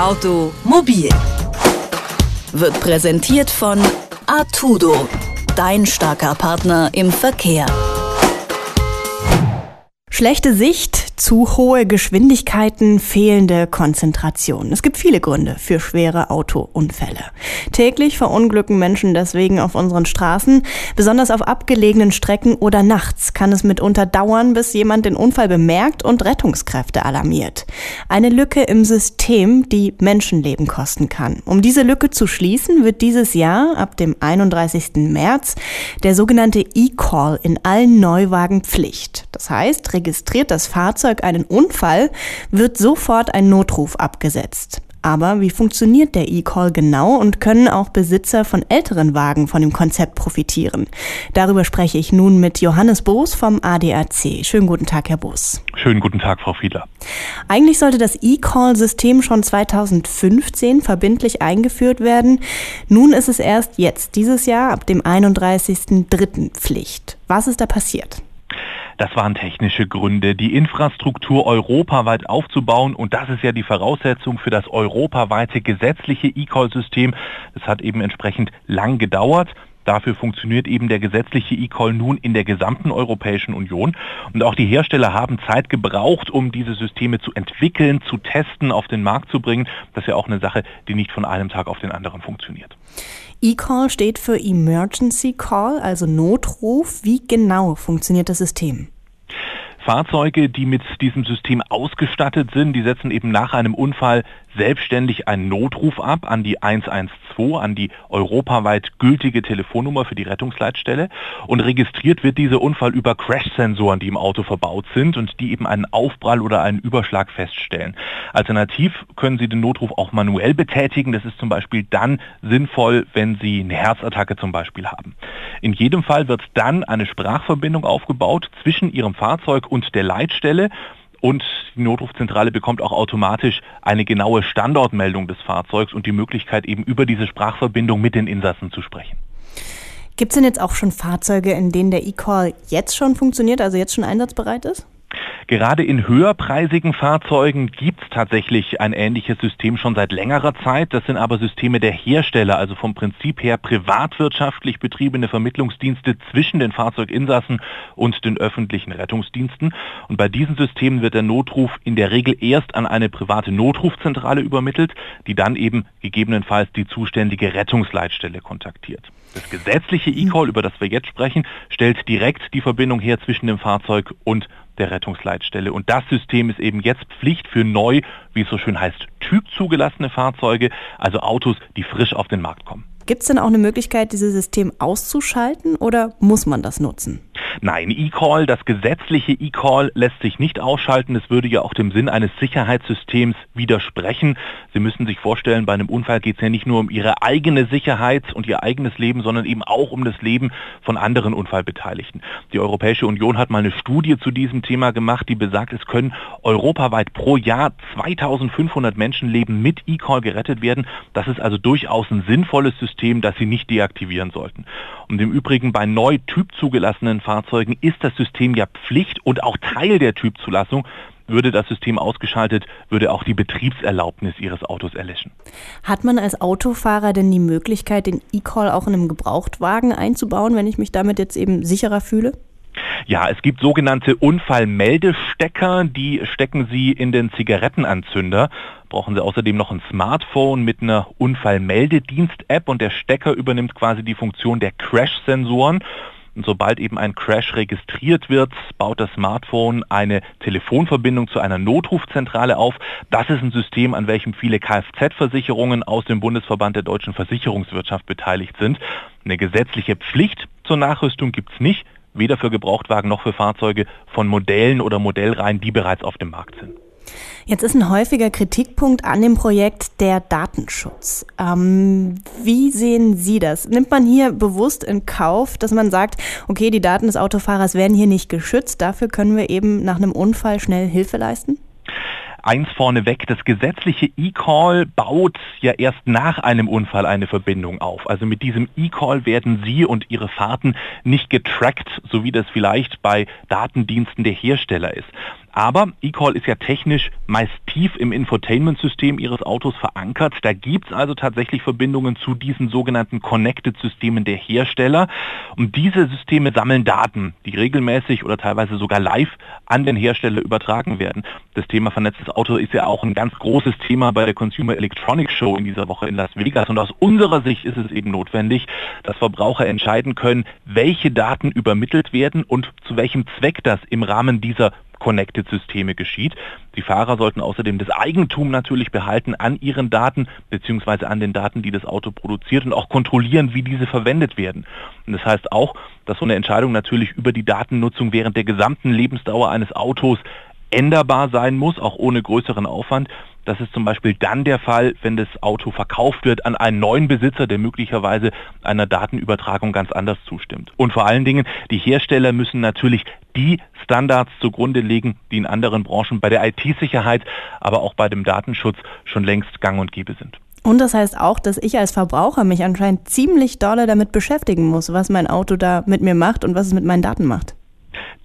Automobil wird präsentiert von Artudo, dein starker Partner im Verkehr. Schlechte Sicht, zu hohe Geschwindigkeiten, fehlende Konzentration. Es gibt viele Gründe für schwere Autounfälle. Täglich verunglücken Menschen deswegen auf unseren Straßen. Besonders auf abgelegenen Strecken oder nachts kann es mitunter dauern, bis jemand den Unfall bemerkt und Rettungskräfte alarmiert. Eine Lücke im System, die Menschenleben kosten kann. Um diese Lücke zu schließen, wird dieses Jahr ab dem 31. März der sogenannte E-Call in allen Neuwagen Pflicht. Das heißt, registriert das Fahrzeug einen Unfall, wird sofort ein Notruf abgesetzt. Aber wie funktioniert der E-Call genau und können auch Besitzer von älteren Wagen von dem Konzept profitieren? Darüber spreche ich nun mit Johannes Boos vom ADAC. Schönen guten Tag, Herr Boos. Schönen guten Tag, Frau Fiedler. Eigentlich sollte das E-Call-System schon 2015 verbindlich eingeführt werden. Nun ist es erst jetzt, dieses Jahr, ab dem 31.03. Pflicht. Was ist da passiert? Das waren technische Gründe, die Infrastruktur europaweit aufzubauen und das ist ja die Voraussetzung für das europaweite gesetzliche E-Call-System. Es hat eben entsprechend lang gedauert. Dafür funktioniert eben der gesetzliche E-Call nun in der gesamten Europäischen Union. Und auch die Hersteller haben Zeit gebraucht, um diese Systeme zu entwickeln, zu testen, auf den Markt zu bringen. Das ist ja auch eine Sache, die nicht von einem Tag auf den anderen funktioniert. E-Call steht für Emergency Call, also Notruf. Wie genau funktioniert das System? Fahrzeuge, die mit diesem System ausgestattet sind, die setzen eben nach einem Unfall selbstständig einen Notruf ab an die 112, an die europaweit gültige Telefonnummer für die Rettungsleitstelle und registriert wird dieser Unfall über Crash-Sensoren, die im Auto verbaut sind und die eben einen Aufprall oder einen Überschlag feststellen. Alternativ können Sie den Notruf auch manuell betätigen. Das ist zum Beispiel dann sinnvoll, wenn Sie eine Herzattacke zum Beispiel haben. In jedem Fall wird dann eine Sprachverbindung aufgebaut zwischen Ihrem Fahrzeug und der Leitstelle und die Notrufzentrale bekommt auch automatisch eine genaue Standortmeldung des Fahrzeugs und die Möglichkeit eben über diese Sprachverbindung mit den Insassen zu sprechen. Gibt es denn jetzt auch schon Fahrzeuge, in denen der E-Call jetzt schon funktioniert, also jetzt schon einsatzbereit ist? Gerade in höherpreisigen Fahrzeugen gibt es tatsächlich ein ähnliches System schon seit längerer Zeit. Das sind aber Systeme der Hersteller, also vom Prinzip her privatwirtschaftlich betriebene Vermittlungsdienste zwischen den Fahrzeuginsassen und den öffentlichen Rettungsdiensten. Und bei diesen Systemen wird der Notruf in der Regel erst an eine private Notrufzentrale übermittelt, die dann eben gegebenenfalls die zuständige Rettungsleitstelle kontaktiert. Das gesetzliche E-Call, über das wir jetzt sprechen, stellt direkt die Verbindung her zwischen dem Fahrzeug und der Rettungsleitstelle. Und das System ist eben jetzt Pflicht für neu, wie es so schön heißt, typzugelassene Fahrzeuge, also Autos, die frisch auf den Markt kommen. Gibt es denn auch eine Möglichkeit, dieses System auszuschalten oder muss man das nutzen? Nein, E-Call, das gesetzliche E-Call lässt sich nicht ausschalten. Es würde ja auch dem Sinn eines Sicherheitssystems widersprechen. Sie müssen sich vorstellen, bei einem Unfall geht es ja nicht nur um Ihre eigene Sicherheit und Ihr eigenes Leben, sondern eben auch um das Leben von anderen Unfallbeteiligten. Die Europäische Union hat mal eine Studie zu diesem Thema gemacht, die besagt, es können europaweit pro Jahr 2500 Menschenleben mit E-Call gerettet werden. Das ist also durchaus ein sinnvolles System, das Sie nicht deaktivieren sollten. Und im Übrigen bei neu typzugelassenen Fahrzeugen ist das System ja Pflicht und auch Teil der Typzulassung. Würde das System ausgeschaltet, würde auch die Betriebserlaubnis Ihres Autos erlöschen. Hat man als Autofahrer denn die Möglichkeit, den E-Call auch in einem Gebrauchtwagen einzubauen, wenn ich mich damit jetzt eben sicherer fühle? Ja, es gibt sogenannte Unfallmeldestecker, die stecken Sie in den Zigarettenanzünder. Brauchen Sie außerdem noch ein Smartphone mit einer Unfallmeldedienst-App und der Stecker übernimmt quasi die Funktion der Crash-Sensoren. Und sobald eben ein Crash registriert wird, baut das Smartphone eine Telefonverbindung zu einer Notrufzentrale auf. Das ist ein System, an welchem viele Kfz-Versicherungen aus dem Bundesverband der deutschen Versicherungswirtschaft beteiligt sind. Eine gesetzliche Pflicht zur Nachrüstung gibt es nicht weder für Gebrauchtwagen noch für Fahrzeuge von Modellen oder Modellreihen, die bereits auf dem Markt sind. Jetzt ist ein häufiger Kritikpunkt an dem Projekt der Datenschutz. Ähm, wie sehen Sie das? Nimmt man hier bewusst in Kauf, dass man sagt, okay, die Daten des Autofahrers werden hier nicht geschützt, dafür können wir eben nach einem Unfall schnell Hilfe leisten? Eins vorneweg, das gesetzliche E-Call baut ja erst nach einem Unfall eine Verbindung auf. Also mit diesem E-Call werden Sie und Ihre Fahrten nicht getrackt, so wie das vielleicht bei Datendiensten der Hersteller ist. Aber eCall ist ja technisch meist tief im Infotainment-System Ihres Autos verankert. Da gibt es also tatsächlich Verbindungen zu diesen sogenannten Connected-Systemen der Hersteller. Und diese Systeme sammeln Daten, die regelmäßig oder teilweise sogar live an den Hersteller übertragen werden. Das Thema vernetztes Auto ist ja auch ein ganz großes Thema bei der Consumer Electronics Show in dieser Woche in Las Vegas. Und aus unserer Sicht ist es eben notwendig, dass Verbraucher entscheiden können, welche Daten übermittelt werden und zu welchem Zweck das im Rahmen dieser Connected-Systeme geschieht. Die Fahrer sollten außerdem das Eigentum natürlich behalten an ihren Daten bzw. an den Daten, die das Auto produziert und auch kontrollieren, wie diese verwendet werden. Und das heißt auch, dass so eine Entscheidung natürlich über die Datennutzung während der gesamten Lebensdauer eines Autos änderbar sein muss, auch ohne größeren Aufwand. Das ist zum Beispiel dann der Fall, wenn das Auto verkauft wird an einen neuen Besitzer, der möglicherweise einer Datenübertragung ganz anders zustimmt. Und vor allen Dingen, die Hersteller müssen natürlich die Standards zugrunde legen, die in anderen Branchen bei der IT-Sicherheit, aber auch bei dem Datenschutz schon längst gang und gäbe sind. Und das heißt auch, dass ich als Verbraucher mich anscheinend ziemlich dolle damit beschäftigen muss, was mein Auto da mit mir macht und was es mit meinen Daten macht.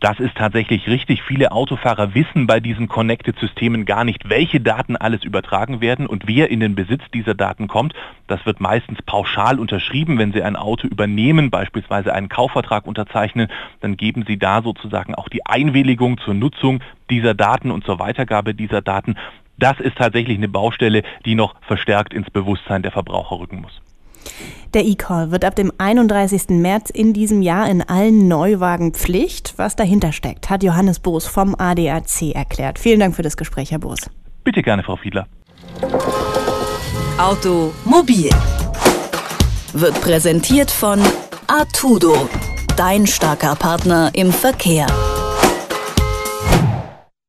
Das ist tatsächlich richtig. Viele Autofahrer wissen bei diesen Connected-Systemen gar nicht, welche Daten alles übertragen werden und wer in den Besitz dieser Daten kommt. Das wird meistens pauschal unterschrieben. Wenn Sie ein Auto übernehmen, beispielsweise einen Kaufvertrag unterzeichnen, dann geben Sie da sozusagen auch die Einwilligung zur Nutzung dieser Daten und zur Weitergabe dieser Daten. Das ist tatsächlich eine Baustelle, die noch verstärkt ins Bewusstsein der Verbraucher rücken muss. Der E-Call wird ab dem 31. März in diesem Jahr in allen Neuwagen Pflicht. Was dahinter steckt, hat Johannes Boos vom ADAC erklärt. Vielen Dank für das Gespräch, Herr Boos. Bitte gerne, Frau Fiedler. Automobil wird präsentiert von Artudo, dein starker Partner im Verkehr.